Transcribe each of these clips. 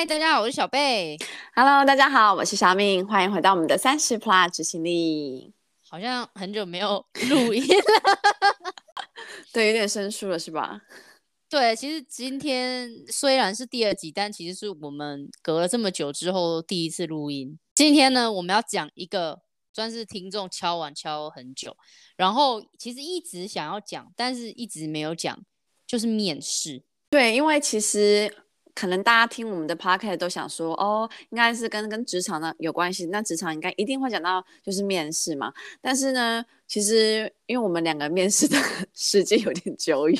嗨，大家好，我是小贝。Hello，大家好，我是小敏。欢迎回到我们的三十 Plus 执行力。好像很久没有录音了，对，有点生疏了，是吧？对，其实今天虽然是第二集，但其实是我们隔了这么久之后第一次录音。今天呢，我们要讲一个算是听众敲碗敲很久，然后其实一直想要讲，但是一直没有讲，就是面试。对，因为其实。可能大家听我们的 p o c a s t 都想说，哦，应该是跟跟职场呢有关系，那职场应该一定会讲到就是面试嘛。但是呢，其实因为我们两个面试的 时间有点久远。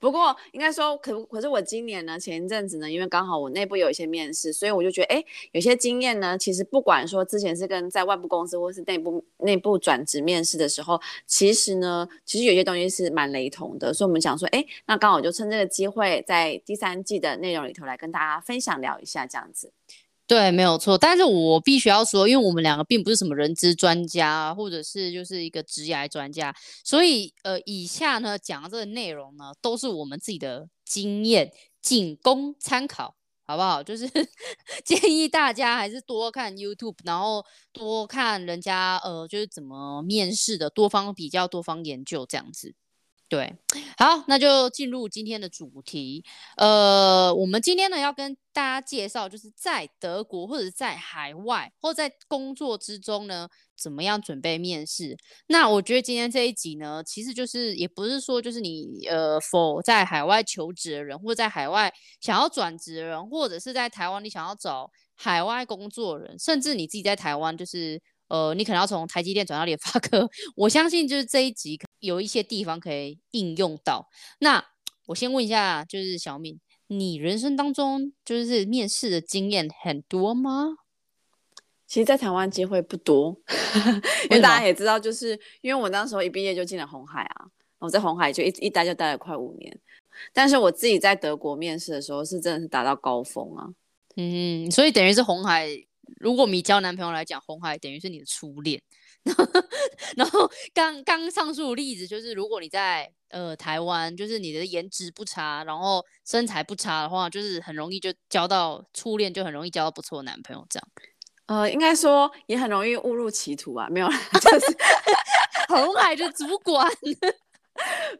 不过应该说，可可是我今年呢，前一阵子呢，因为刚好我内部有一些面试，所以我就觉得，哎，有些经验呢，其实不管说之前是跟在外部公司或是内部内部转职面试的时候，其实呢，其实有些东西是蛮雷同的，所以我们想说，哎，那刚好就趁这个机会，在第三季的内容里头来跟大家分享聊一下这样子。对，没有错。但是我必须要说，因为我们两个并不是什么人资专家，或者是就是一个职涯专家，所以呃，以下呢讲的这个内容呢，都是我们自己的经验，仅供参考，好不好？就是 建议大家还是多看 YouTube，然后多看人家呃，就是怎么面试的，多方比较，多方研究这样子。对，好，那就进入今天的主题。呃，我们今天呢要跟大家介绍，就是在德国或者在海外或在工作之中呢，怎么样准备面试。那我觉得今天这一集呢，其实就是也不是说就是你呃否在海外求职的人，或者在海外想要转职的人，或者是在台湾你想要找海外工作的人，甚至你自己在台湾就是。呃，你可能要从台积电转到联发科，我相信就是这一集有一些地方可以应用到。那我先问一下，就是小敏，你人生当中就是面试的经验很多吗？其实，在台湾机会不多，因为大家也知道，就是因为我那时候一毕业就进了红海啊，我在红海就一一待就待了快五年。但是我自己在德国面试的时候，是真的是达到高峰啊。嗯，所以等于是红海。如果你交男朋友来讲，红海等于是你的初恋。然后刚刚上述的例子就是，如果你在呃台湾，就是你的颜值不差，然后身材不差的话，就是很容易就交到初恋，就很容易交到不错的男朋友。这样，呃，应该说也很容易误入歧途啊。没有，就是 红海的主管。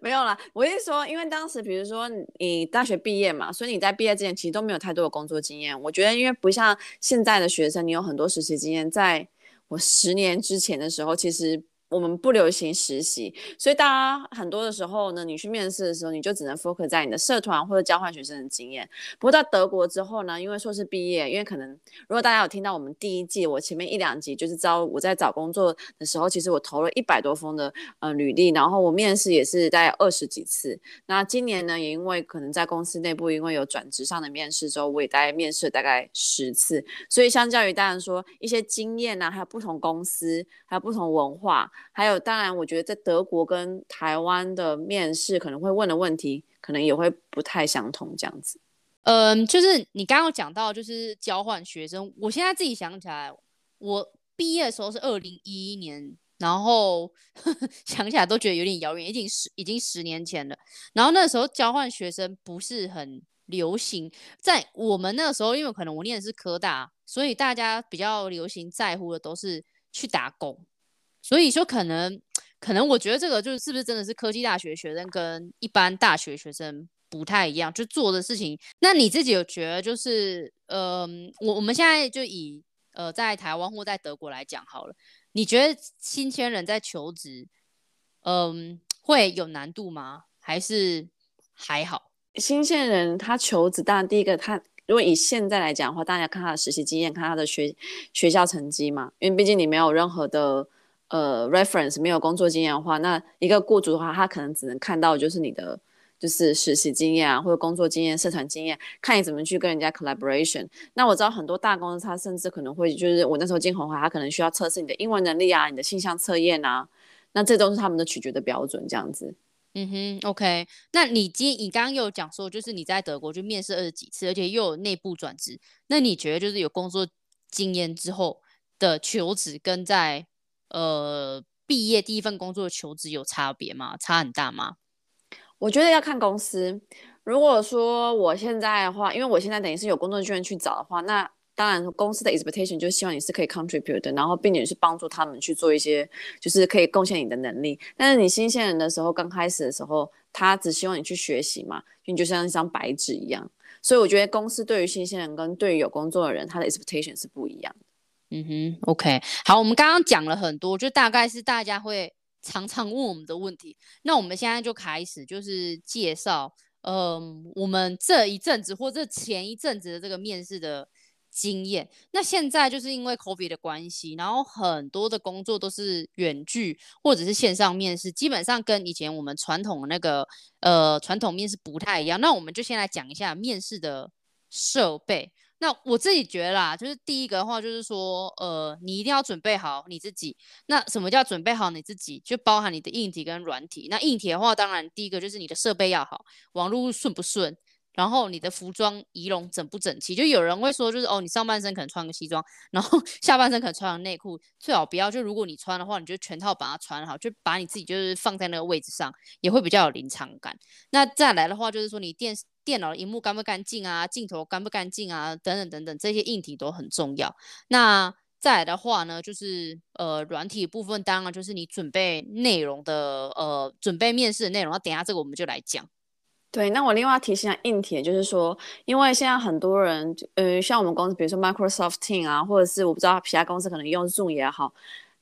没有啦，我是说，因为当时比如说你大学毕业嘛，所以你在毕业之前其实都没有太多的工作经验。我觉得，因为不像现在的学生，你有很多实习经验。在我十年之前的时候，其实。我们不流行实习，所以大家很多的时候呢，你去面试的时候，你就只能 focus 在你的社团或者交换学生的经验。不过到德国之后呢，因为硕士毕业，因为可能如果大家有听到我们第一季，我前面一两集就是招我在找工作的时候，其实我投了一百多封的呃履历，然后我面试也是大概二十几次。那今年呢，也因为可能在公司内部因为有转职上的面试之后，我也大概面试大概十次。所以相较于当然说一些经验呢、啊，还有不同公司，还有不同文化。还有，当然，我觉得在德国跟台湾的面试可能会问的问题，可能也会不太相同，这样子。嗯，就是你刚刚讲到，就是交换学生。我现在自己想起来，我毕业的时候是二零一一年，然后呵 呵想起来都觉得有点遥远，已经十已经十年前了。然后那时候交换学生不是很流行，在我们那时候，因为可能我念的是科大，所以大家比较流行在乎的都是去打工。所以说，可能，可能我觉得这个就是是不是真的是科技大学学生跟一般大学学生不太一样，就做的事情。那你自己有觉得就是，呃，我我们现在就以呃在台湾或在德国来讲好了，你觉得新鲜人在求职，嗯、会有难度吗？还是还好？新鲜人他求职，当然第一个他如果以现在来讲的话，大家看他的实习经验，看他的学学校成绩嘛，因为毕竟你没有任何的。呃，reference 没有工作经验的话，那一个雇主的话，他可能只能看到就是你的就是实习经验啊，或者工作经验、社团经验，看你怎么去跟人家 collaboration。那我知道很多大公司，他甚至可能会就是我那时候进红海，他可能需要测试你的英文能力啊，你的性向测验啊，那这都是他们的取决的标准，这样子。嗯哼，OK。那你今你刚刚有讲说，就是你在德国就面试二十几次，而且又有内部转职，那你觉得就是有工作经验之后的求职跟在呃，毕业第一份工作的求职有差别吗？差很大吗？我觉得要看公司。如果说我现在的话，因为我现在等于是有工作经验去找的话，那当然公司的 expectation 就希望你是可以 contribute 的，然后并且是帮助他们去做一些就是可以贡献你的能力。但是你新鲜人的时候，刚开始的时候，他只希望你去学习嘛，你就像一张白纸一样。所以我觉得公司对于新鲜人跟对于有工作的人，他的 expectation 是不一样的。嗯哼，OK，好，我们刚刚讲了很多，就大概是大家会常常问我们的问题。那我们现在就开始就是介绍。嗯，我们这一阵子或者前一阵子的这个面试的经验，那现在就是因为 COVID 的关系，然后很多的工作都是远距或者是线上面试，基本上跟以前我们传统的那个呃传统面试不太一样。那我们就先来讲一下面试的设备。那我自己觉得啦，就是第一个的话，就是说，呃，你一定要准备好你自己。那什么叫准备好你自己？就包含你的硬体跟软体。那硬体的话，当然第一个就是你的设备要好，网络顺不顺，然后你的服装仪容整不整齐。就有人会说，就是哦，你上半身可能穿个西装，然后 下半身可能穿个内裤，最好不要。就如果你穿的话，你就全套把它穿好，就把你自己就是放在那个位置上，也会比较有临场感。那再来的话，就是说你电。电脑的荧幕干不干净啊？镜头干不干净啊？等等等等，这些硬体都很重要。那再来的话呢，就是呃软体部分，当然就是你准备内容的呃准备面试的内容。那等下这个我们就来讲。对，那我另外提醒一下硬体，就是说，因为现在很多人呃像我们公司，比如说 Microsoft Team 啊，或者是我不知道其他公司可能用 Zoom 也好，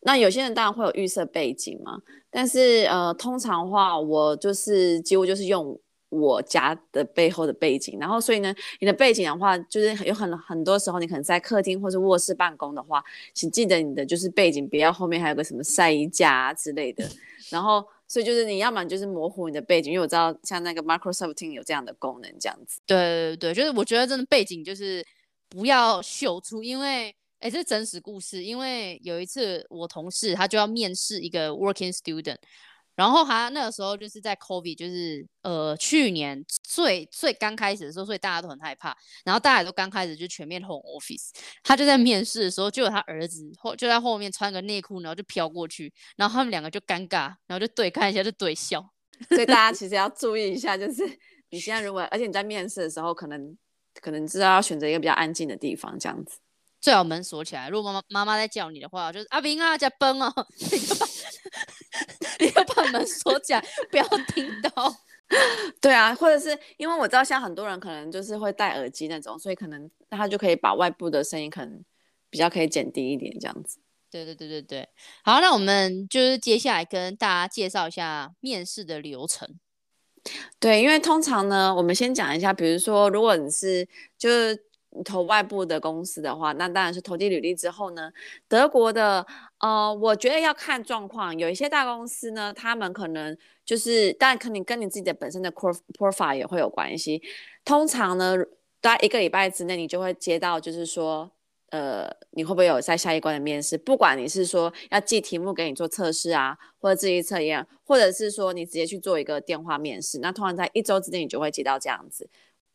那有些人当然会有预设背景嘛。但是呃通常的话，我就是几乎就是用。我家的背后的背景，然后所以呢，你的背景的话，就是有很很多时候，你可能在客厅或是卧室办公的话，请记得你的就是背景，不要后面还有个什么晒衣架之类的。然后，所以就是你要么就是模糊你的背景，因为我知道像那个 Microsoft t e a m 有这样的功能，这样子。对对对，就是我觉得真的背景就是不要秀出，因为哎，这是真实故事，因为有一次我同事他就要面试一个 Working Student。然后他那个时候就是在 COVID，就是呃去年最最刚开始的时候，所以大家都很害怕。然后大家都刚开始就全面 home office，他就在面试的时候，就有他儿子后就在后面穿个内裤，然后就飘过去，然后他们两个就尴尬，然后就对看一下，就对笑。所以大家 其实要注意一下，就是你现在如果，而且你在面试的时候，可能可能知道要选择一个比较安静的地方，这样子。最好门锁起来。如果妈妈妈妈在叫你的话，就是阿明啊，在崩哦。你要 把门锁起来，不要听到。对啊，或者是因为我知道，像很多人可能就是会戴耳机那种，所以可能他就可以把外部的声音可能比较可以减低一点，这样子。对对对对对。好，那我们就是接下来跟大家介绍一下面试的流程。对，因为通常呢，我们先讲一下，比如说，如果你是就是。投外部的公司的话，那当然是投递履历之后呢，德国的，呃，我觉得要看状况，有一些大公司呢，他们可能就是，当然肯定跟你自己的本身的 profile 也会有关系。通常呢，大概一个礼拜之内，你就会接到，就是说，呃，你会不会有在下一关的面试？不管你是说要寄题目给你做测试啊，或者自己测验，或者是说你直接去做一个电话面试，那通常在一周之内，你就会接到这样子。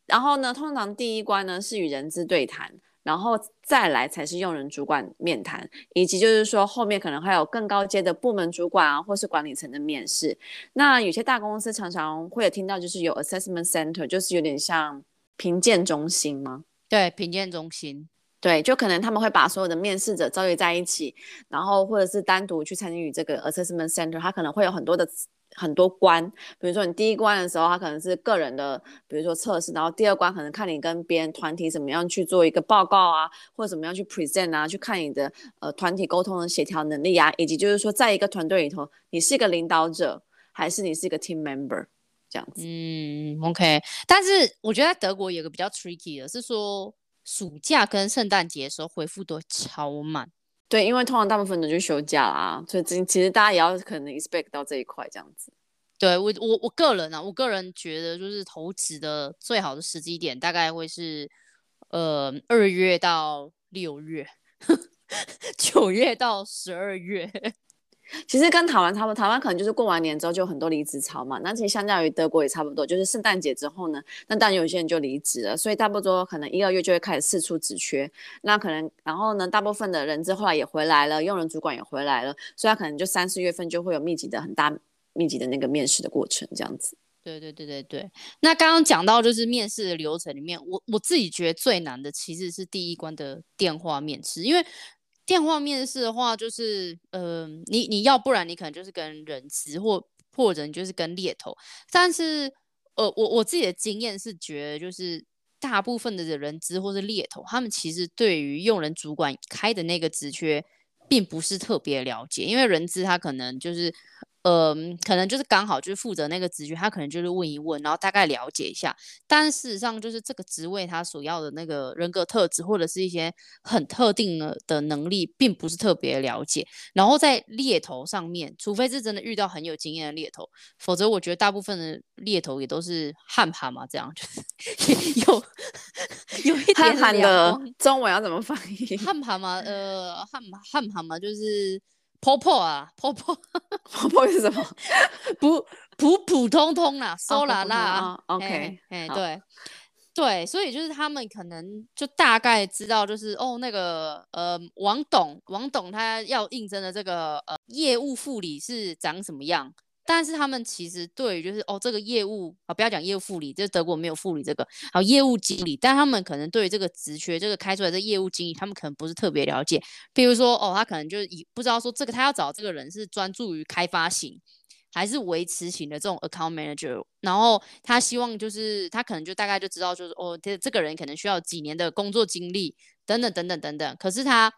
然后呢，通常第一关呢是与人资对谈，然后再来才是用人主管面谈，以及就是说后面可能还有更高阶的部门主管啊，或是管理层的面试。那有些大公司常常会有听到，就是有 assessment center，就是有点像评鉴中心吗？对，评鉴中心，对，就可能他们会把所有的面试者召集在一起，然后或者是单独去参与这个 assessment center，他可能会有很多的。很多关，比如说你第一关的时候，他可能是个人的，比如说测试，然后第二关可能看你跟别人团体怎么样去做一个报告啊，或者怎么样去 present 啊，去看你的呃团体沟通的协调能力啊，以及就是说在一个团队里头，你是一个领导者，还是你是一个 team member 这样子。嗯，OK。但是我觉得在德国有个比较 tricky 的是说，暑假跟圣诞节的时候回复都超慢。对，因为通常大部分的就休假啦，所以其实大家也要可能 expect 到这一块这样子。对我我我个人啊，我个人觉得就是投资的最好的时机点大概会是呃二月到六月，九月到十二月。其实跟台湾差不多，台湾可能就是过完年之后就很多离职潮嘛。那其实相较于德国也差不多，就是圣诞节之后呢，那当然有些人就离职了，所以差不多可能一二月就会开始四处职缺。那可能然后呢，大部分的人资后来也回来了，用人主管也回来了，所以他可能就三四月份就会有密集的很大密集的那个面试的过程这样子。对对对对对。那刚刚讲到就是面试的流程里面，我我自己觉得最难的其实是第一关的电话面试，因为电话面试的话，就是呃，你你要不然你可能就是跟人资或或者你就是跟猎头，但是呃，我我自己的经验是觉得就是大部分的人资或是猎头，他们其实对于用人主管开的那个职缺，并不是特别了解，因为人资他可能就是。呃，可能就是刚好就是负责那个职位，他可能就是问一问，然后大概了解一下。但事实上，就是这个职位他所要的那个人格特质，或者是一些很特定的的能力，并不是特别了解。然后在猎头上面，除非是真的遇到很有经验的猎头，否则我觉得大部分的猎头也都是汉盘嘛，这样 就是 有有一点汉盘的中文要怎么翻译？汉盘嘛，呃，汉汉盘嘛，就是。婆婆啊，婆婆，婆婆是什么？普普普通通啦，收啦啦。OK，哎，对对，所以就是他们可能就大概知道，就是哦，那个呃，王董，王董他要应征的这个呃业务副理是长什么样。但是他们其实对于就是哦这个业务啊，不要讲业务副理，就是德国没有副理这个，好业务经理，但他们可能对于这个职缺这个开出来的业务经理，他们可能不是特别了解。比如说哦，他可能就是以不知道说这个他要找这个人是专注于开发型还是维持型的这种 account manager，然后他希望就是他可能就大概就知道就是哦这这个人可能需要几年的工作经历等等等等等等。可是他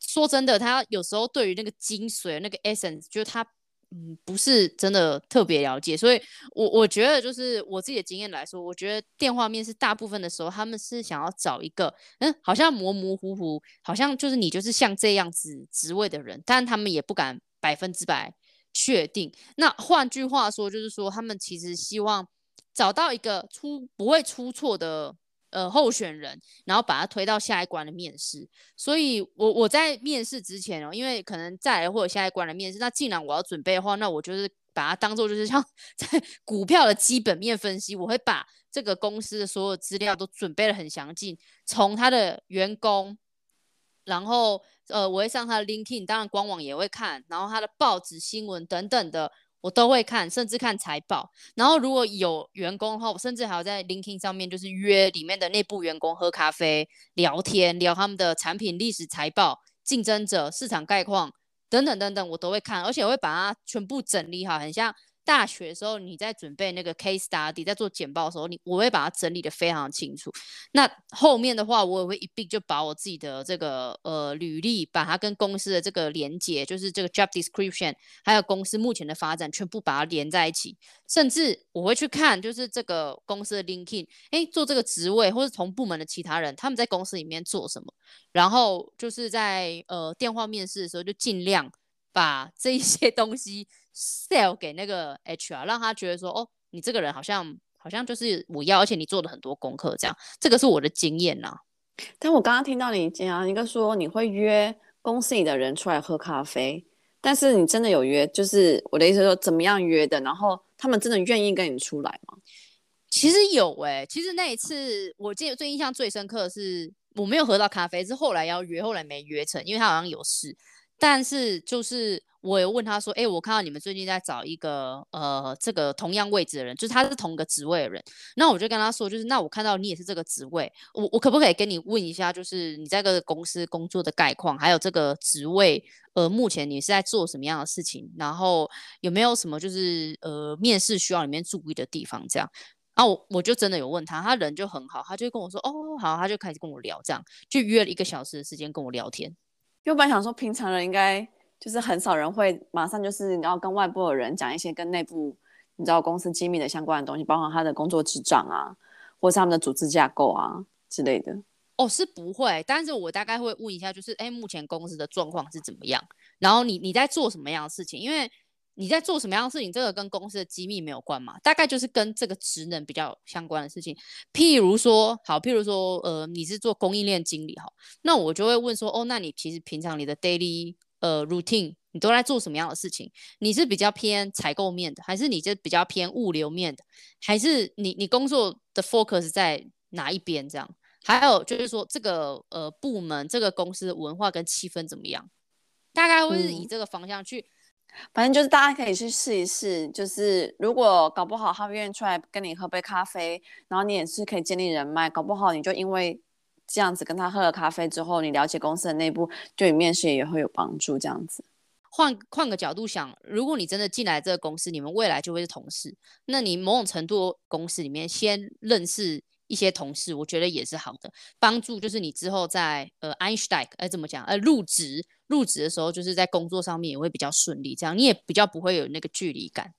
说真的，他有时候对于那个精髓那个 essence，就是他。嗯，不是真的特别了解，所以我我觉得就是我自己的经验来说，我觉得电话面试大部分的时候，他们是想要找一个，嗯，好像模模糊糊，好像就是你就是像这样子职位的人，但他们也不敢百分之百确定。那换句话说，就是说他们其实希望找到一个出不会出错的。呃，候选人，然后把他推到下一关的面试。所以我，我在面试之前哦，因为可能再来会有下一关的面试，那既然我要准备的话，那我就是把它当做就是像 在股票的基本面分析，我会把这个公司的所有资料都准备的很详尽，从他的员工，然后呃，我会上他的 LinkedIn，当然官网也会看，然后他的报纸新闻等等的。我都会看，甚至看财报。然后如果有员工的话，我甚至还要在 l i n k i n g 上面就是约里面的内部员工喝咖啡、聊天，聊他们的产品历史、财报、竞争者、市场概况等等等等，我都会看，而且我会把它全部整理好，很像。大学的时候，你在准备那个 case study，在做简报的时候，你我会把它整理得非常清楚。那后面的话，我也会一并就把我自己的这个呃履历，把它跟公司的这个连接，就是这个 job description，还有公司目前的发展，全部把它连在一起。甚至我会去看，就是这个公司的 LinkedIn，哎，做这个职位或是同部门的其他人，他们在公司里面做什么，然后就是在呃电话面试的时候，就尽量把这一些东西。Sell 给那个 HR，让他觉得说，哦，你这个人好像好像就是我要，而且你做了很多功课，这样，这个是我的经验呐。但我刚刚听到你讲一个说你会约公司里的人出来喝咖啡，但是你真的有约？就是我的意思说，怎么样约的？然后他们真的愿意跟你出来吗？其实有诶、欸，其实那一次我记得最印象最深刻的是我没有喝到咖啡，是后来要约，后来没约成，因为他好像有事。但是就是。我有问他说：“哎、我看到你们最近在找一个呃，这个同样位置的人，就是他是同一个职位的人。那我就跟他说，就是那我看到你也是这个职位，我我可不可以跟你问一下，就是你在这个公司工作的概况，还有这个职位，呃，目前你是在做什么样的事情？然后有没有什么就是呃，面试需要里面注意的地方？这样。啊我我就真的有问他，他人就很好，他就跟我说，哦，好，他就开始跟我聊，这样就约了一个小时的时间跟我聊天。因为我本来想说，平常人应该。就是很少人会马上就是你要跟外部的人讲一些跟内部你知道公司机密的相关的东西，包括他的工作职掌啊，或是他们的组织架构啊之类的。哦，是不会，但是我大概会问一下，就是哎，目前公司的状况是怎么样？然后你你在做什么样的事情？因为你在做什么样的事情，这个跟公司的机密没有关嘛，大概就是跟这个职能比较相关的事情。譬如说，好，譬如说，呃，你是做供应链经理哈，那我就会问说，哦，那你其实平常你的 daily 呃，routine，你都在做什么样的事情？你是比较偏采购面的，还是你就比较偏物流面的，还是你你工作的 focus 在哪一边？这样，还有就是说这个呃部门这个公司的文化跟气氛怎么样？大概会是以这个方向去反正就是大家可以去试一试，就是如果搞不好他愿意出来跟你喝杯咖啡，然后你也是可以建立人脉，搞不好你就因为这样子跟他喝了咖啡之后，你了解公司的内部，对你面试也会有帮助。这样子，换换个角度想，如果你真的进来这个公司，你们未来就会是同事，那你某种程度公司里面先认识。一些同事，我觉得也是好的帮助，就是你之后在呃 Einstein 哎怎么讲呃入职入职的时候，就是在工作上面也会比较顺利，这样你也比较不会有那个距离感。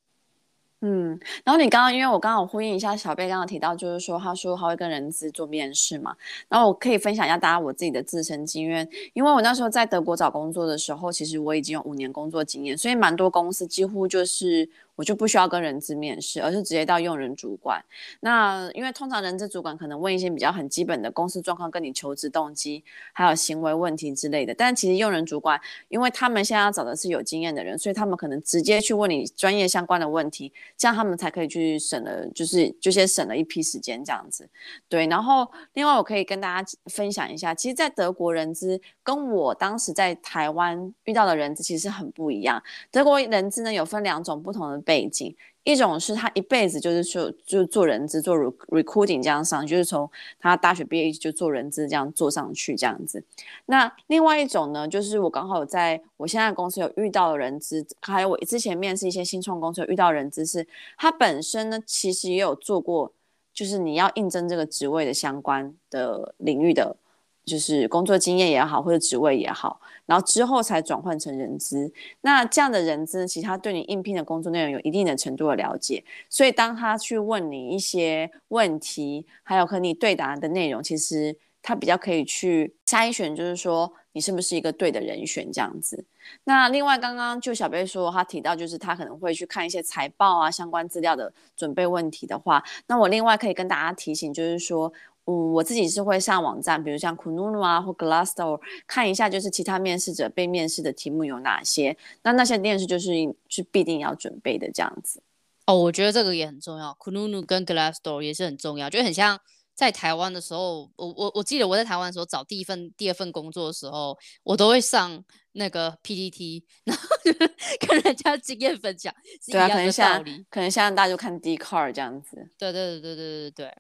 嗯，然后你刚刚因为我刚刚呼应一下小贝刚刚提到，就是说他说他会跟人资做面试嘛，然后我可以分享一下大家我自己的自身经验，因为我那时候在德国找工作的时候，其实我已经有五年工作经验，所以蛮多公司几乎就是。我就不需要跟人资面试，而是直接到用人主管。那因为通常人资主管可能问一些比较很基本的公司状况，跟你求职动机，还有行为问题之类的。但其实用人主管，因为他们现在要找的是有经验的人，所以他们可能直接去问你专业相关的问题，这样他们才可以去省了，就是就先省了一批时间这样子。对，然后另外我可以跟大家分享一下，其实，在德国人资跟我当时在台湾遇到的人资其实很不一样。德国人资呢有分两种不同的。背景，一种是他一辈子就是说就做人资做 recruiting 这样上，就是从他大学毕业就做人资这样做上去这样子。那另外一种呢，就是我刚好在我现在公司有遇到的人资，还有我之前面试一些新创公司有遇到人资，是他本身呢其实也有做过，就是你要应征这个职位的相关的领域的。就是工作经验也好，或者职位也好，然后之后才转换成人资。那这样的人资，其实他对你应聘的工作内容有一定的程度的了解，所以当他去问你一些问题，还有和你对答的内容，其实他比较可以去筛选，就是说你是不是一个对的人选这样子。那另外，刚刚就小贝说他提到，就是他可能会去看一些财报啊、相关资料的准备问题的话，那我另外可以跟大家提醒，就是说。嗯，我自己是会上网站，比如像 Kununu 啊或 Glassdoor 看一下，就是其他面试者被面试的题目有哪些。那那些面试就是是必定要准备的这样子。哦，我觉得这个也很重要，Kununu 跟 Glassdoor 也是很重要，就很像在台湾的时候，我我我记得我在台湾的时候找第一份、第二份工作的时候，我都会上那个 PPT，然后就 跟人家经验分享。对啊，可能像可能现在大家就看 Dcard 这样子。对对对对对对对。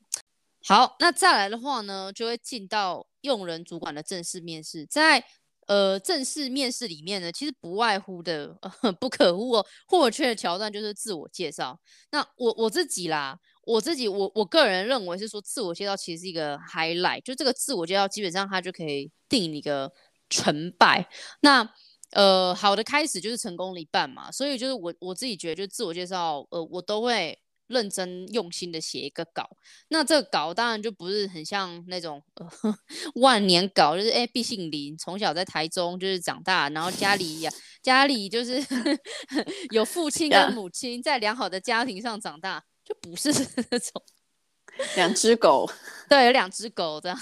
好，那再来的话呢，就会进到用人主管的正式面试。在呃正式面试里面呢，其实不外乎的、呃、不可或或缺的桥段就是自我介绍。那我我自己啦，我自己我我个人认为是说，自我介绍其实是一个 highlight，就这个自我介绍基本上它就可以定一个成败。那呃好的开始就是成功的一半嘛，所以就是我我自己觉得，就自我介绍，呃我都会。认真用心的写一个稿，那这个稿当然就不是很像那种呃万年稿，就是哎，毕姓林，从小在台中就是长大，然后家里呀、啊、家里就是 有父亲跟母亲在良好的家庭上长大，就不是 那种两只狗，对，有两只狗这样。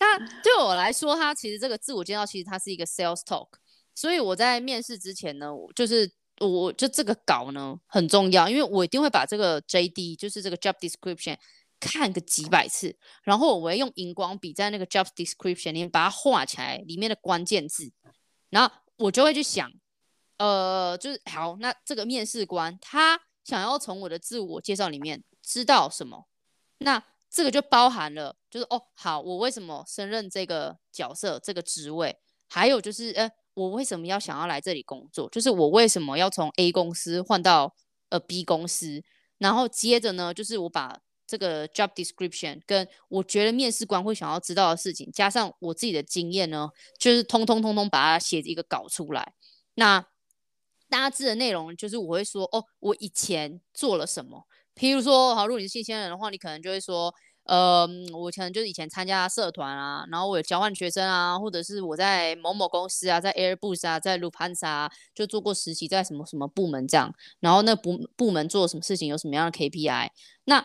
那对我来说，它其实这个自我介绍其实它是一个 sales talk，所以我在面试之前呢，我就是。我就这个稿呢很重要，因为我一定会把这个 JD，就是这个 job description 看个几百次，然后我会用荧光笔在那个 job description 里面把它画起来里面的关键字，然后我就会去想，呃，就是好，那这个面试官他想要从我的自我介绍里面知道什么？那这个就包含了，就是哦，好，我为什么胜任这个角色这个职位？还有就是，呃。我为什么要想要来这里工作？就是我为什么要从 A 公司换到呃 B 公司？然后接着呢，就是我把这个 job description 跟我觉得面试官会想要知道的事情，加上我自己的经验呢，就是通通通通把它写一个稿出来。那大致的内容就是我会说哦，我以前做了什么。譬如说，好，如果你是新鲜人的话，你可能就会说。呃，我可能就是以前参加社团啊，然后我有交换学生啊，或者是我在某某公司啊，在 Airbus 啊，在 Lufansa，就做过实习，在什么什么部门这样，然后那部部门做什么事情，有什么样的 KPI。那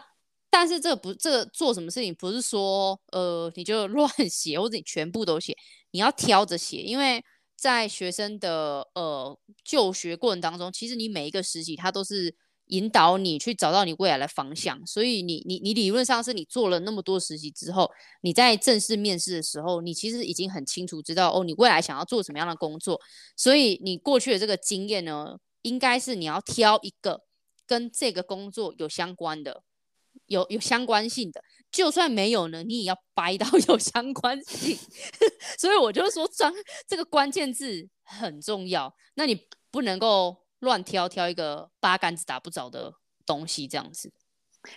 但是这不，这个做什么事情不是说呃你就 乱写，或者你全部都写，你要挑着写，因为在学生的呃就学过程当中，其实你每一个实习它都是。引导你去找到你未来的方向，所以你你你理论上是你做了那么多实习之后，你在正式面试的时候，你其实已经很清楚知道哦，你未来想要做什么样的工作，所以你过去的这个经验呢，应该是你要挑一个跟这个工作有相关的。有有相关性的，就算没有呢，你也要掰到 有相关性。所以我就说，专这个关键字很重要。那你不能够乱挑挑一个八竿子打不着的东西，这样子。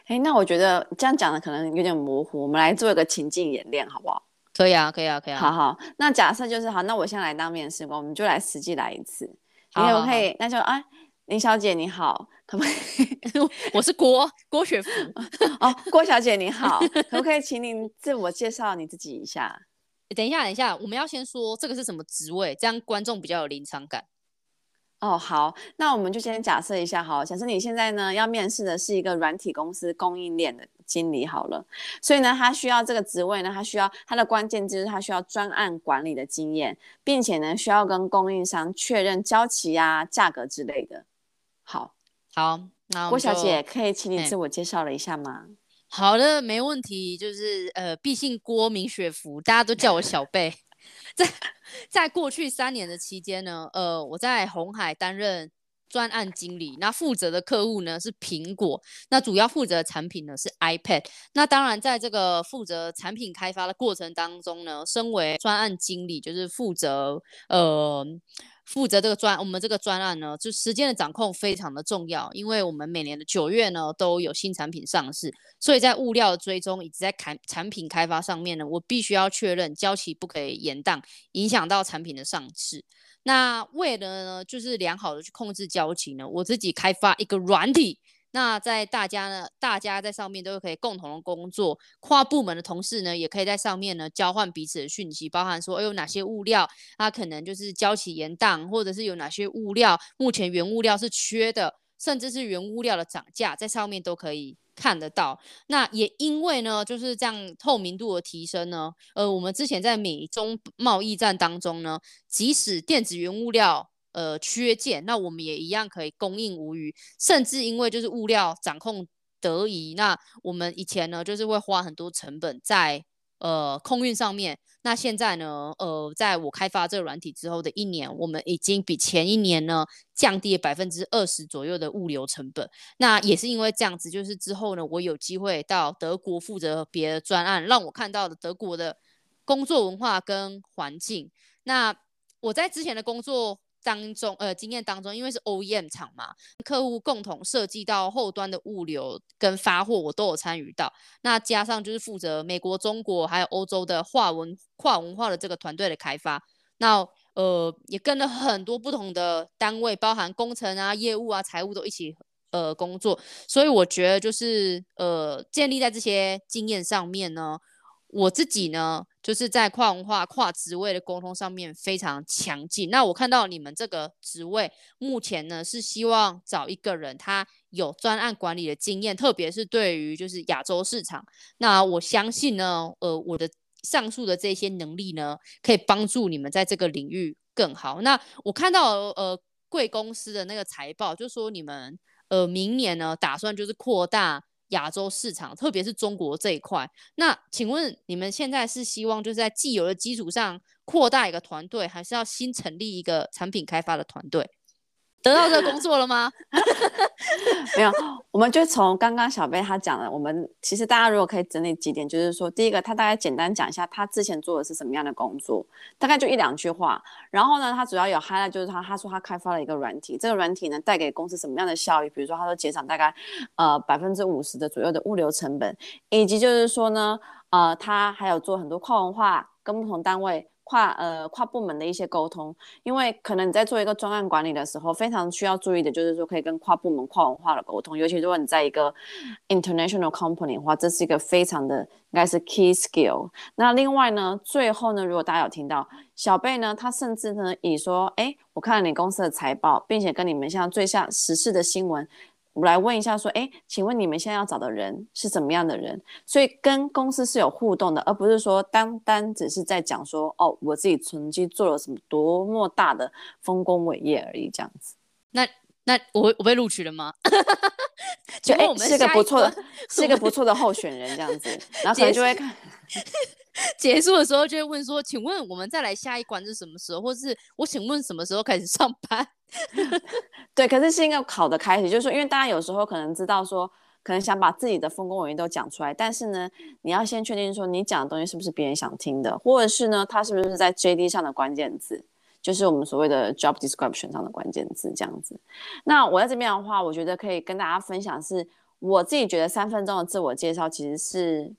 哎，那我觉得这样讲的可能有点模糊。我们来做一个情境演练，好不好？可以啊，可以啊，可以啊。好好，那假设就是好，那我先来当面试官，我们就来实际来一次。好，好，好，可以，那就啊。林小姐你好，可不可以？我是郭郭雪芙 哦，郭小姐你好，可不可以请您自我介绍你自己一下？等一下，等一下，我们要先说这个是什么职位，这样观众比较有临场感。哦，好，那我们就先假设一下，好，假设你现在呢要面试的是一个软体公司供应链的经理，好了，所以呢，他需要这个职位呢，他需要他的关键就是他需要专案管理的经验，并且呢需要跟供应商确认交期啊、价格之类的。好，好，那郭小姐可以请你自我介绍了一下吗？好的，没问题。就是呃，毕姓郭明雪芙，大家都叫我小贝。在在过去三年的期间呢，呃，我在红海担任专案经理，那负责的客户呢是苹果，那主要负责产品呢是 iPad。那当然，在这个负责产品开发的过程当中呢，身为专案经理，就是负责呃。负责这个专，我们这个专案呢，就时间的掌控非常的重要，因为我们每年的九月呢都有新产品上市，所以在物料的追踪以及在开产品开发上面呢，我必须要确认交期不可以延宕，影响到产品的上市。那为了呢，就是良好的去控制交期呢，我自己开发一个软体。那在大家呢，大家在上面都可以共同的工作，跨部门的同事呢，也可以在上面呢交换彼此的讯息，包含说，哎，有哪些物料，它可能就是交期延宕，或者是有哪些物料目前原物料是缺的，甚至是原物料的涨价，在上面都可以看得到。那也因为呢，就是这样透明度的提升呢，呃，我们之前在美中贸易战当中呢，即使电子原物料。呃，缺件，那我们也一样可以供应无余，甚至因为就是物料掌控得宜，那我们以前呢就是会花很多成本在呃空运上面，那现在呢，呃，在我开发这个软体之后的一年，我们已经比前一年呢降低了百分之二十左右的物流成本。那也是因为这样子，就是之后呢，我有机会到德国负责别的专案，让我看到了德国的工作文化跟环境。那我在之前的工作。当中，呃，经验当中，因为是 OEM 厂嘛，客户共同设计到后端的物流跟发货，我都有参与到。那加上就是负责美国、中国还有欧洲的跨文跨文化的这个团队的开发。那呃，也跟了很多不同的单位，包含工程啊、业务啊、财务都一起呃工作。所以我觉得就是呃，建立在这些经验上面呢。我自己呢，就是在跨文化、跨职位的沟通上面非常强劲。那我看到你们这个职位目前呢，是希望找一个人，他有专案管理的经验，特别是对于就是亚洲市场。那我相信呢，呃，我的上述的这些能力呢，可以帮助你们在这个领域更好。那我看到呃贵公司的那个财报，就说你们呃明年呢，打算就是扩大。亚洲市场，特别是中国这一块，那请问你们现在是希望就是在既有的基础上扩大一个团队，还是要新成立一个产品开发的团队？得到这工作了吗？没有，我们就从刚刚小贝他讲的，我们其实大家如果可以整理几点，就是说，第一个，他大概简单讲一下他之前做的是什么样的工作，大概就一两句话。然后呢，他主要有 highlight 就是他他说他开发了一个软体，这个软体呢带给公司什么样的效益？比如说，他说减少大概呃百分之五十的左右的物流成本，以及就是说呢，呃，他还有做很多跨文化跟不同单位。跨呃跨部门的一些沟通，因为可能你在做一个专案管理的时候，非常需要注意的就是说可以跟跨部门、跨文化的沟通，尤其如果你在一个 international company 的话，这是一个非常的应该是 key skill。那另外呢，最后呢，如果大家有听到小贝呢，他甚至呢以说，哎，我看了你公司的财报，并且跟你们现在最像时事的新闻。我们来问一下，说，哎，请问你们现在要找的人是怎么样的人？所以跟公司是有互动的，而不是说单单只是在讲说，哦，我自己曾经做了什么多么大的丰功伟业而已，这样子。那那我我被录取了吗？就哎，是个不错的，是一个不错的候选人，这样子。然后可能就会看。结束的时候就会问说：“请问我们再来下一关是什么时候？或是我请问什么时候开始上班？” 对，可是是一个考的开始，就是说，因为大家有时候可能知道说，可能想把自己的丰功伟业都讲出来，但是呢，你要先确定说你讲的东西是不是别人想听的，或者是呢，它是不是在 JD 上的关键字，就是我们所谓的 job description 上的关键字这样子。那我在这边的话，我觉得可以跟大家分享是，我自己觉得三分钟的自我介绍其实是。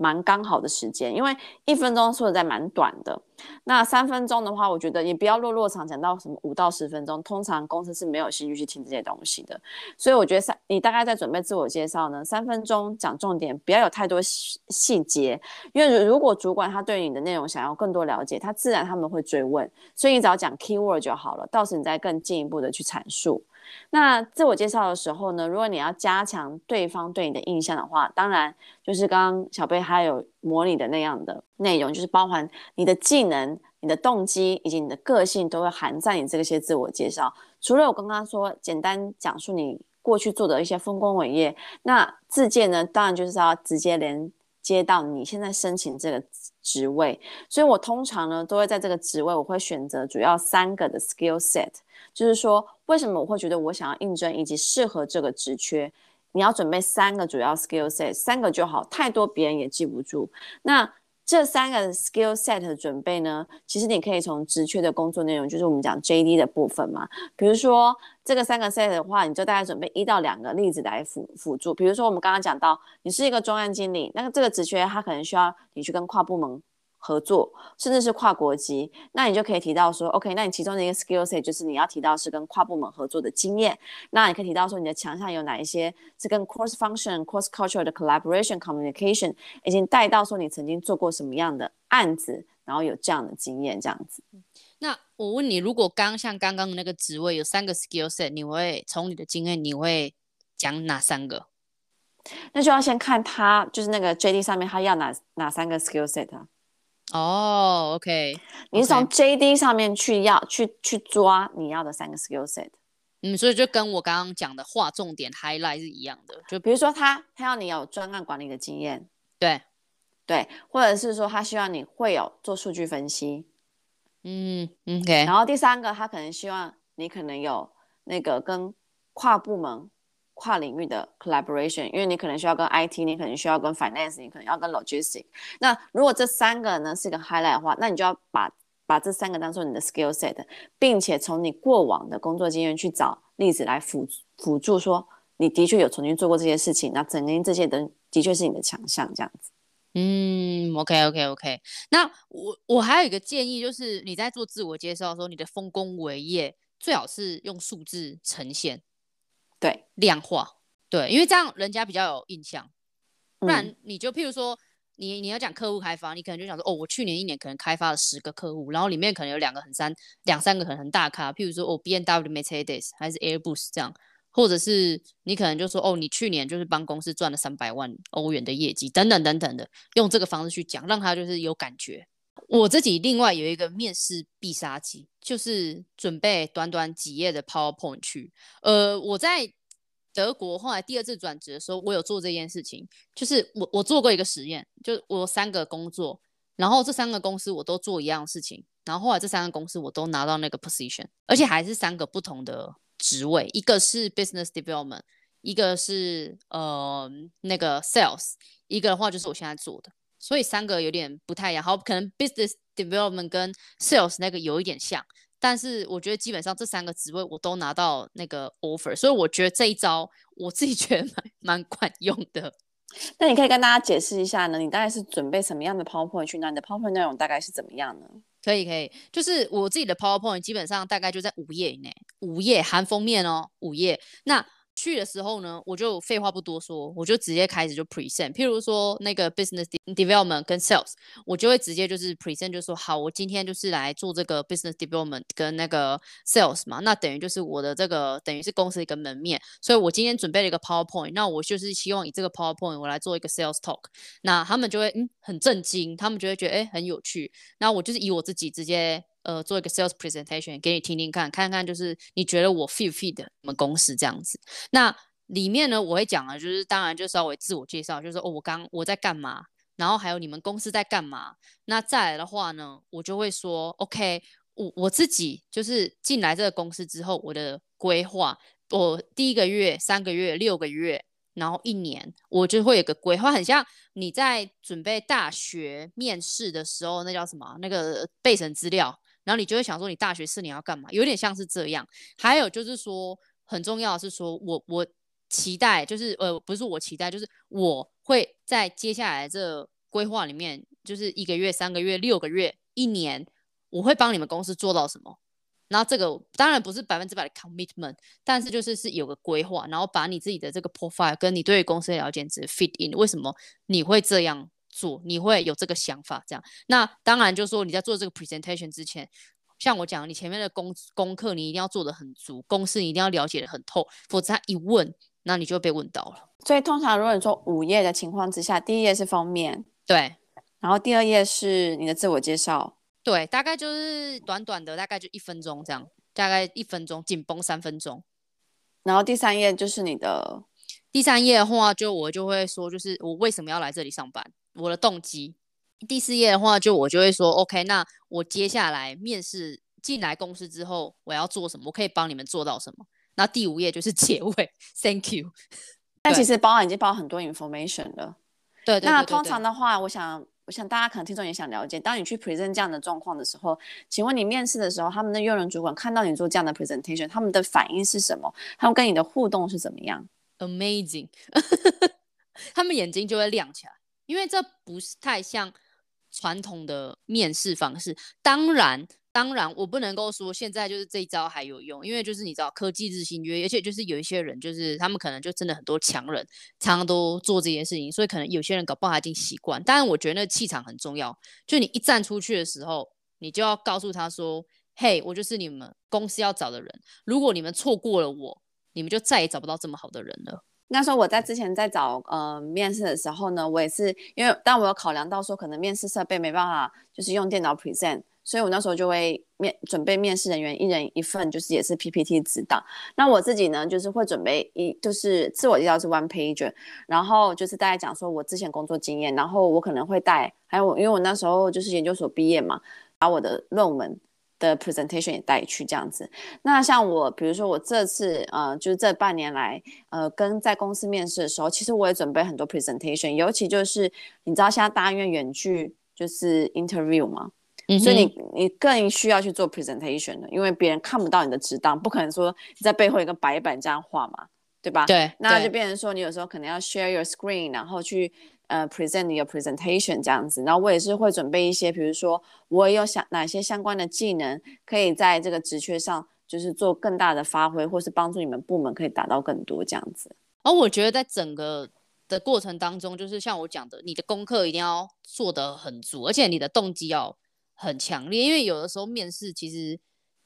蛮刚好的时间，因为一分钟说实在蛮短的。那三分钟的话，我觉得也不要落落长，讲到什么五到十分钟，通常公司是没有兴趣去听这些东西的。所以我觉得三，你大概在准备自我介绍呢，三分钟讲重点，不要有太多细细节，因为如果主管他对你的内容想要更多了解，他自然他们会追问，所以你只要讲 keyword 就好了，到时你再更进一步的去阐述。那自我介绍的时候呢，如果你要加强对方对你的印象的话，当然就是刚刚小贝还有模拟的那样的内容，就是包含你的技能、你的动机以及你的个性都会含在你这些自我介绍。除了我刚刚说简单讲述你过去做的一些丰功伟业，那自荐呢，当然就是要直接连接到你现在申请这个职位。所以我通常呢都会在这个职位，我会选择主要三个的 skill set。就是说，为什么我会觉得我想要应征以及适合这个职缺？你要准备三个主要 skill set，三个就好，太多别人也记不住。那这三个 skill set 的准备呢，其实你可以从职缺的工作内容，就是我们讲 JD 的部分嘛。比如说这个三个 set 的话，你就大概准备一到两个例子来辅辅助。比如说我们刚刚讲到，你是一个专案经理，那个这个职缺它可能需要你去跟跨部门。合作，甚至是跨国籍，那你就可以提到说，OK，那你其中的一个 skill set 就是你要提到是跟跨部门合作的经验。那你可以提到说，你的强项有哪一些是跟 cross function、cross cultural 的 collaboration、communication，已经带到说你曾经做过什么样的案子，然后有这样的经验，这样子。那我问你，如果刚像刚刚的那个职位有三个 skill set，你会从你的经验，你会讲哪三个？那就要先看他就是那个 JD 上面他要哪哪三个 skill set 啊？哦、oh，OK，你是从 JD 上面去要去去抓你要的三个 skill set，嗯，所以就跟我刚刚讲的划重点 highlight 是一样的，就比如说他他要你有专案管理的经验，对。对，或者是说他希望你会有做数据分析，嗯，OK，然后第三个他可能希望你可能有那个跟跨部门。跨领域的 collaboration，因为你可能需要跟 IT，你可能需要跟 finance，你可能要跟 logistic。那如果这三个呢是一个 highlight 的话，那你就要把把这三个当做你的 skill set，并且从你过往的工作经验去找例子来辅辅助，说你的确有曾经做过这些事情，那曾经这些的的确是你的强项，这样子。嗯，OK OK OK。那我我还有一个建议，就是你在做自我介绍的时候，你的丰功伟业最好是用数字呈现。对，量化，对，因为这样人家比较有印象，不然你就譬如说，你你要讲客户开发，你可能就想说，哦，我去年一年可能开发了十个客户，然后里面可能有两个很三，两三个可能很大咖，譬如说，哦，B N W、Mercedes 还是 Airbus 这样，或者是你可能就说，哦，你去年就是帮公司赚了三百万欧元的业绩，等等等等的，用这个方式去讲，让他就是有感觉。我自己另外有一个面试必杀技，就是准备短短几页的 PowerPoint 去。呃，我在德国后来第二次转职的时候，我有做这件事情，就是我我做过一个实验，就我三个工作，然后这三个公司我都做一样事情，然后后来这三个公司我都拿到那个 position，而且还是三个不同的职位，一个是 business development，一个是呃那个 sales，一个的话就是我现在做的。所以三个有点不太一样，好，可能 business development 跟 sales 那个有一点像，但是我觉得基本上这三个职位我都拿到那个 offer，所以我觉得这一招我自己觉得蛮蛮管用的。那你可以跟大家解释一下呢？你大概是准备什么样的 PowerPoint 去？那你的 PowerPoint 内容大概是怎么样呢？可以可以，就是我自己的 PowerPoint 基本上大概就在五页以内，五页含封面哦，五页。那去的时候呢，我就废话不多说，我就直接开始就 present。譬如说那个 business development 跟 sales，我就会直接就是 present，就说好，我今天就是来做这个 business development 跟那个 sales 嘛，那等于就是我的这个等于是公司的一个门面，所以我今天准备了一个 PowerPoint，那我就是希望以这个 PowerPoint 我来做一个 sales talk，那他们就会嗯很震惊，他们就会觉得哎很有趣，那我就是以我自己直接。呃，做一个 sales presentation 给你听听看，看看就是你觉得我 fit fit 你们公司这样子。那里面呢，我会讲的就是当然就稍微自我介绍，就是哦，我刚我在干嘛，然后还有你们公司在干嘛。那再来的话呢，我就会说，OK，我我自己就是进来这个公司之后，我的规划，我第一个月、三个月、六个月，然后一年，我就会有个规划，很像你在准备大学面试的时候，那叫什么？那个备审资料，然后你就会想说，你大学四年要干嘛？有点像是这样。还有就是说，很重要的是说我我期待，就是呃，不是我期待，就是我会在接下来这规划里面，就是一个月、三个月、六个月、一年，我会帮你们公司做到什么？然后这个当然不是百分之百的 commitment，但是就是是有个规划，然后把你自己的这个 profile 跟你对公司的了解值 fit in，为什么你会这样做？你会有这个想法这样？那当然就是说你在做这个 presentation 之前，像我讲，你前面的功功课你一定要做得很足，公司你一定要了解得很透，否则他一问，那你就会被问到了。所以通常如果你说五页的情况之下，第一页是封面，对，然后第二页是你的自我介绍。对，大概就是短短的，大概就一分钟这样，大概一分钟，紧绷三分钟。然后第三页就是你的，第三页的话，就我就会说，就是我为什么要来这里上班，我的动机。第四页的话，就我就会说，OK，那我接下来面试进来公司之后，我要做什么，我可以帮你们做到什么。那第五页就是结尾，Thank you。但其实包含已经包含很多 information 了。对，对，对，对，对。那通常的话，我想。我想大家可能听众也想了解，当你去 present 这样的状况的时候，请问你面试的时候，他们的用人主管看到你做这样的 presentation，他们的反应是什么？他们跟你的互动是怎么样？Amazing，他们眼睛就会亮起来，因为这不是太像传统的面试方式。当然。当然，我不能够说现在就是这一招还有用，因为就是你知道科技日新月异，而且就是有一些人就是他们可能就真的很多强人，常常都做这件事情，所以可能有些人搞不好已经习惯。当然，我觉得那气场很重要，就你一站出去的时候，你就要告诉他说：“嘿，我就是你们公司要找的人，如果你们错过了我，你们就再也找不到这么好的人了。”那时候我在之前在找呃面试的时候呢，我也是因为当我有考量到说可能面试设备没办法就是用电脑 present。所以我那时候就会面准备面试人员一人一份，就是也是 PPT 纸档。那我自己呢，就是会准备一就是自我介绍是 one page，然后就是大概讲说我之前工作经验，然后我可能会带，还有因为我那时候就是研究所毕业嘛，把我的论文的 presentation 也带去这样子。那像我，比如说我这次呃，就是这半年来呃，跟在公司面试的时候，其实我也准备很多 presentation，尤其就是你知道现在大院远距就是 interview 嘛。所以你你更需要去做 presentation 的，因为别人看不到你的纸档，不可能说你在背后一个白板这样画嘛，对吧？对，那就变成说你有时候可能要 share your screen，然后去呃 present your presentation 这样子。然后我也是会准备一些，比如说我有想哪些相关的技能，可以在这个职缺上就是做更大的发挥，或是帮助你们部门可以达到更多这样子。而我觉得在整个的过程当中，就是像我讲的，你的功课一定要做得很足，而且你的动机要。很强烈，因为有的时候面试其实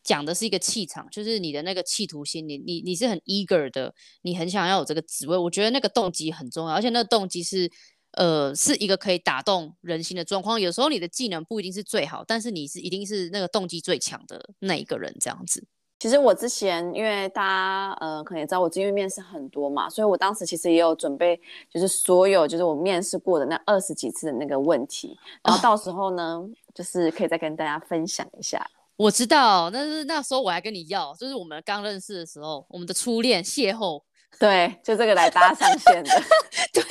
讲的是一个气场，就是你的那个企图心，你你你是很 eager 的，你很想要有这个职位。我觉得那个动机很重要，而且那个动机是呃是一个可以打动人心的状况。有时候你的技能不一定是最好，但是你是一定是那个动机最强的那一个人，这样子。其实我之前，因为大家呃可能也知道我因为面试很多嘛，所以我当时其实也有准备，就是所有就是我面试过的那二十几次的那个问题，然后到时候呢，哦、就是可以再跟大家分享一下。我知道，但是那时候我还跟你要，就是我们刚认识的时候，我们的初恋邂逅，对，就这个来搭上线的，对，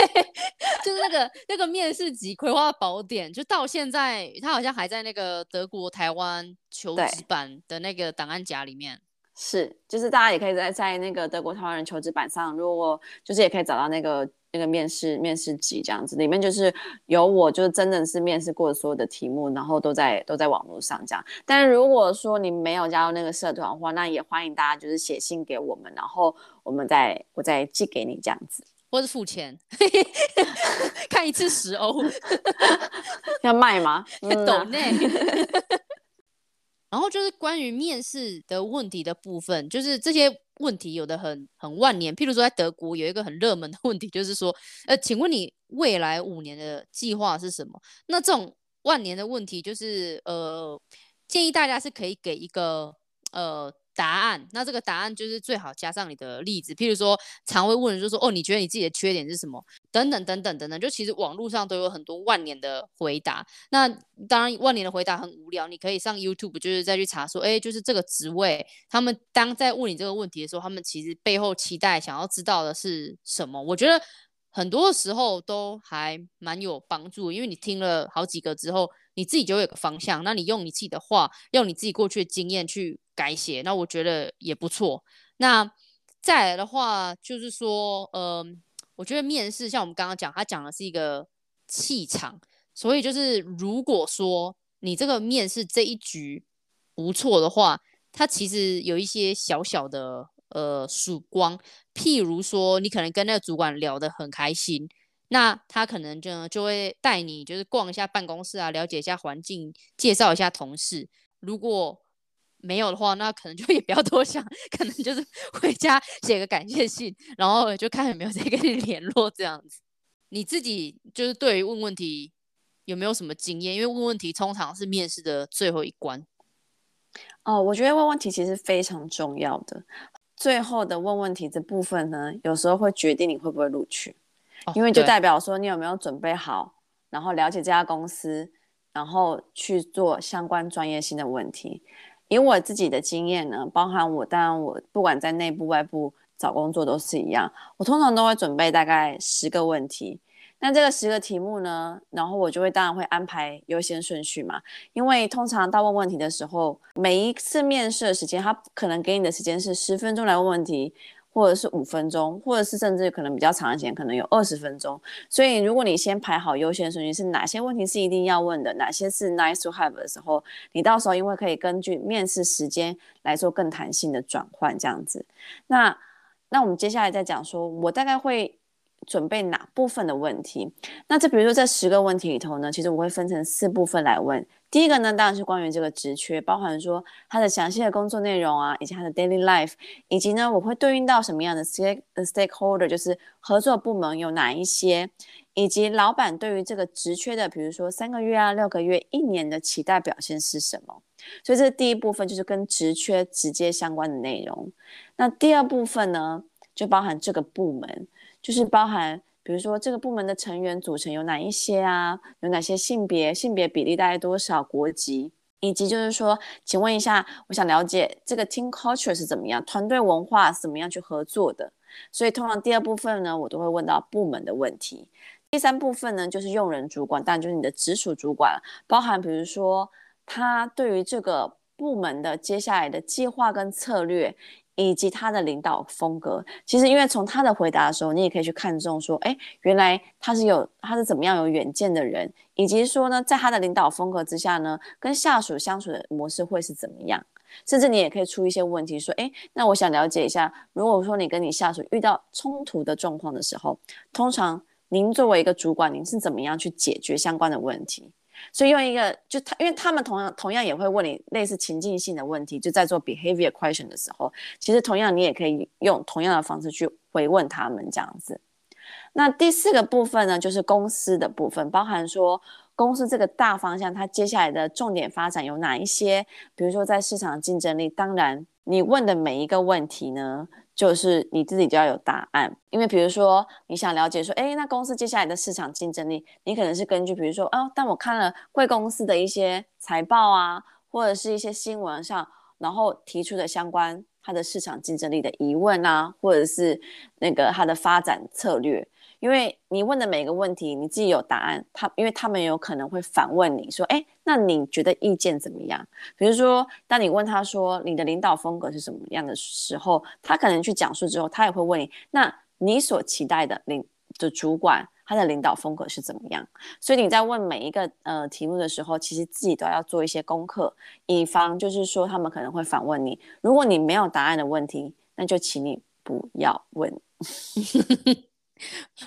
就是那个那个面试级《葵花宝典》，就到现在，他好像还在那个德国台湾求职版的那个档案夹里面。是，就是大家也可以在在那个德国台湾人求职版上，如果就是也可以找到那个那个面试面试集这样子，里面就是有我就是真的是面试过的所有的题目，然后都在都在网络上这样。但是如果说你没有加入那个社团的话，那也欢迎大家就是写信给我们，然后我们再我再寄给你这样子，或是付钱，看一次十欧，要卖吗？抖内。然后就是关于面试的问题的部分，就是这些问题有的很很万年。譬如说，在德国有一个很热门的问题，就是说，呃，请问你未来五年的计划是什么？那这种万年的问题，就是呃，建议大家是可以给一个呃答案，那这个答案就是最好加上你的例子，譬如说常会问的就说，哦，你觉得你自己的缺点是什么？等等等等等等，就其实网络上都有很多万年的回答。那当然，万年的回答很无聊，你可以上 YouTube，就是再去查说，哎，就是这个职位，他们当在问你这个问题的时候，他们其实背后期待想要知道的是什么？我觉得很多时候都还蛮有帮助，因为你听了好几个之后，你自己就有个方向，那你用你自己的话，用你自己过去的经验去改写，那我觉得也不错。那再来的话，就是说，呃，我觉得面试像我们刚刚讲，他讲的是一个气场，所以就是如果说你这个面试这一局不错的话，它其实有一些小小的呃曙光，譬如说你可能跟那个主管聊得很开心。那他可能就就会带你，就是逛一下办公室啊，了解一下环境，介绍一下同事。如果没有的话，那可能就 也不要多想，可能就是 回家写个感谢信，然后就看有没有谁跟你 联络这样子。你自己就是对于问问题有没有什么经验？因为问问题通常是面试的最后一关。哦，我觉得问问题其实非常重要的。最后的问问题这部分呢，有时候会决定你会不会录取。因为就代表说你有没有准备好，然后了解这家公司，然后去做相关专业性的问题。以我自己的经验呢，包含我，当然我不管在内部外部找工作都是一样，我通常都会准备大概十个问题。那这个十个题目呢，然后我就会当然会安排优先顺序嘛，因为通常到问问题的时候，每一次面试的时间，他可能给你的时间是十分钟来问问题。或者是五分钟，或者是甚至可能比较长一些，可能有二十分钟。所以，如果你先排好优先顺序，是哪些问题是一定要问的，哪些是 nice to have 的时候，你到时候因为可以根据面试时间来做更弹性的转换，这样子。那那我们接下来再讲说，我大概会准备哪部分的问题？那这比如说这十个问题里头呢，其实我会分成四部分来问。第一个呢，当然是关于这个职缺，包含说他的详细的工作内容啊，以及他的 daily life，以及呢，我会对应到什么样的 stake stakeholder，就是合作部门有哪一些，以及老板对于这个职缺的，比如说三个月啊、六个月、一年的期待表现是什么。所以这第一部分，就是跟职缺直接相关的内容。那第二部分呢，就包含这个部门，就是包含。比如说，这个部门的成员组成有哪一些啊？有哪些性别？性别比例大概多少？国籍？以及就是说，请问一下，我想了解这个 team culture 是怎么样，团队文化怎么样去合作的？所以，通常第二部分呢，我都会问到部门的问题。第三部分呢，就是用人主管，当然就是你的直属主管，包含比如说他对于这个部门的接下来的计划跟策略。以及他的领导风格，其实因为从他的回答的时候，你也可以去看中说，哎，原来他是有他是怎么样有远见的人，以及说呢，在他的领导风格之下呢，跟下属相处的模式会是怎么样？甚至你也可以出一些问题，说，哎，那我想了解一下，如果说你跟你下属遇到冲突的状况的时候，通常您作为一个主管，您是怎么样去解决相关的问题？所以用一个，就他，因为他们同样同样也会问你类似情境性的问题，就在做 behavior question 的时候，其实同样你也可以用同样的方式去回问他们这样子。那第四个部分呢，就是公司的部分，包含说公司这个大方向，它接下来的重点发展有哪一些？比如说在市场竞争力，当然你问的每一个问题呢。就是你自己就要有答案，因为比如说你想了解说，哎，那公司接下来的市场竞争力，你可能是根据比如说，哦，但我看了贵公司的一些财报啊，或者是一些新闻上，然后提出的相关它的市场竞争力的疑问啊，或者是那个它的发展策略。因为你问的每一个问题，你自己有答案，他因为他们有可能会反问你说，哎，那你觉得意见怎么样？比如说，当你问他说你的领导风格是什么样的时候，他可能去讲述之后，他也会问你，那你所期待的领的主管他的领导风格是怎么样？所以你在问每一个呃题目的时候，其实自己都要做一些功课，以防就是说他们可能会反问你。如果你没有答案的问题，那就请你不要问。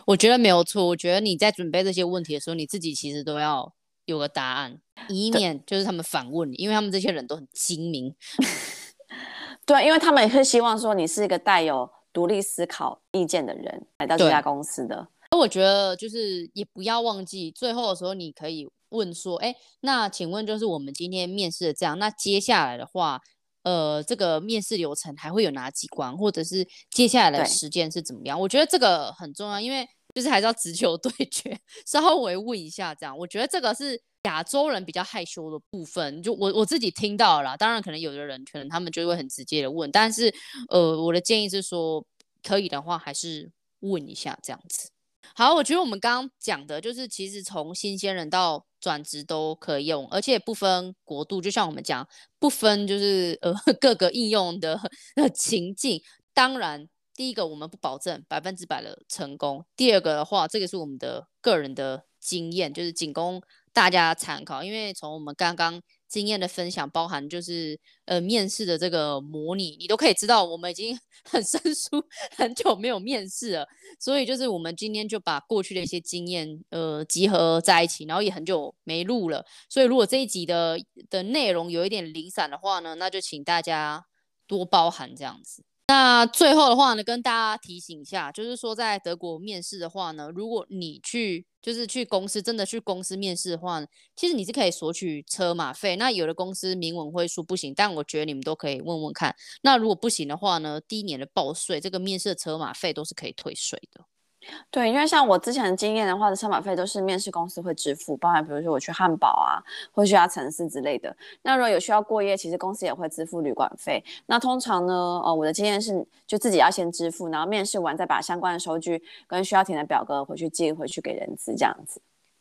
我觉得没有错。我觉得你在准备这些问题的时候，你自己其实都要有个答案，以免就是他们反问你，因为他们这些人都很精明。对，因为他们也会希望说你是一个带有独立思考意见的人来到这家公司的。那我觉得就是也不要忘记，最后的时候你可以问说：“哎，那请问就是我们今天面试的这样，那接下来的话，呃，这个面试流程还会有哪几关，或者是接下来的时间是怎么样？我觉得这个很重要，因为就是还是要直球对决，稍微问一下这样。我觉得这个是亚洲人比较害羞的部分，就我我自己听到了啦，当然可能有的人可能他们就会很直接的问，但是呃，我的建议是说，可以的话还是问一下这样子。好，我觉得我们刚刚讲的就是，其实从新鲜人到转职都可以用，而且不分国度，就像我们讲，不分就是呃 各个应用的情境。当然，第一个我们不保证百分之百的成功，第二个的话，这个是我们的个人的经验，就是仅供大家参考。因为从我们刚刚。经验的分享包含就是呃面试的这个模拟，你都可以知道我们已经 很生疏，很久没有面试了，所以就是我们今天就把过去的一些经验呃集合在一起，然后也很久没录了，所以如果这一集的的内容有一点零散的话呢，那就请大家多包涵这样子。那最后的话呢，跟大家提醒一下，就是说在德国面试的话呢，如果你去就是去公司真的去公司面试的话，其实你是可以索取车马费。那有的公司明文会说不行，但我觉得你们都可以问问看。那如果不行的话呢，第一年的报税，这个面试的车马费都是可以退税的。对，因为像我之前的经验的话，的车马费都是面试公司会支付，包含比如说我去汉堡啊，或去其城市之类的。那如果有需要过夜，其实公司也会支付旅馆费。那通常呢，哦，我的经验是就自己要先支付，然后面试完再把相关的收据跟需要填的表格回去寄回去给人资，这样子。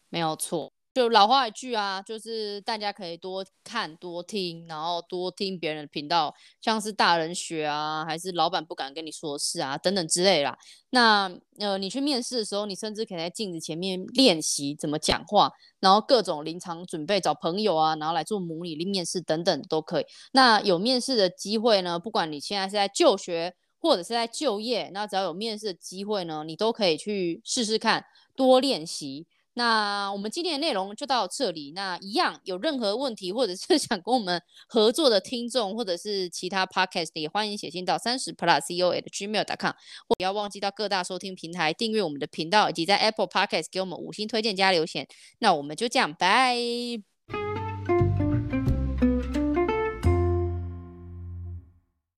没有错。就老话一句啊，就是大家可以多看多听，然后多听别人的频道，像是大人学啊，还是老板不敢跟你说事啊，等等之类啦。那呃，你去面试的时候，你甚至可以在镜子前面练习怎么讲话，然后各种临场准备，找朋友啊，然后来做模拟的面试等等都可以。那有面试的机会呢，不管你现在是在就学或者是在就业，那只要有面试的机会呢，你都可以去试试看，多练习。那我们今天的内容就到这里。那一样有任何问题，或者是 想跟我们合作的听众，或者是其他 podcast，也欢迎写信到三十 plus co at gmail.com。不要忘记到各大收听平台订阅我们的频道，以及在 Apple Podcast 给我们五星推荐加留言。那我们就这样，拜。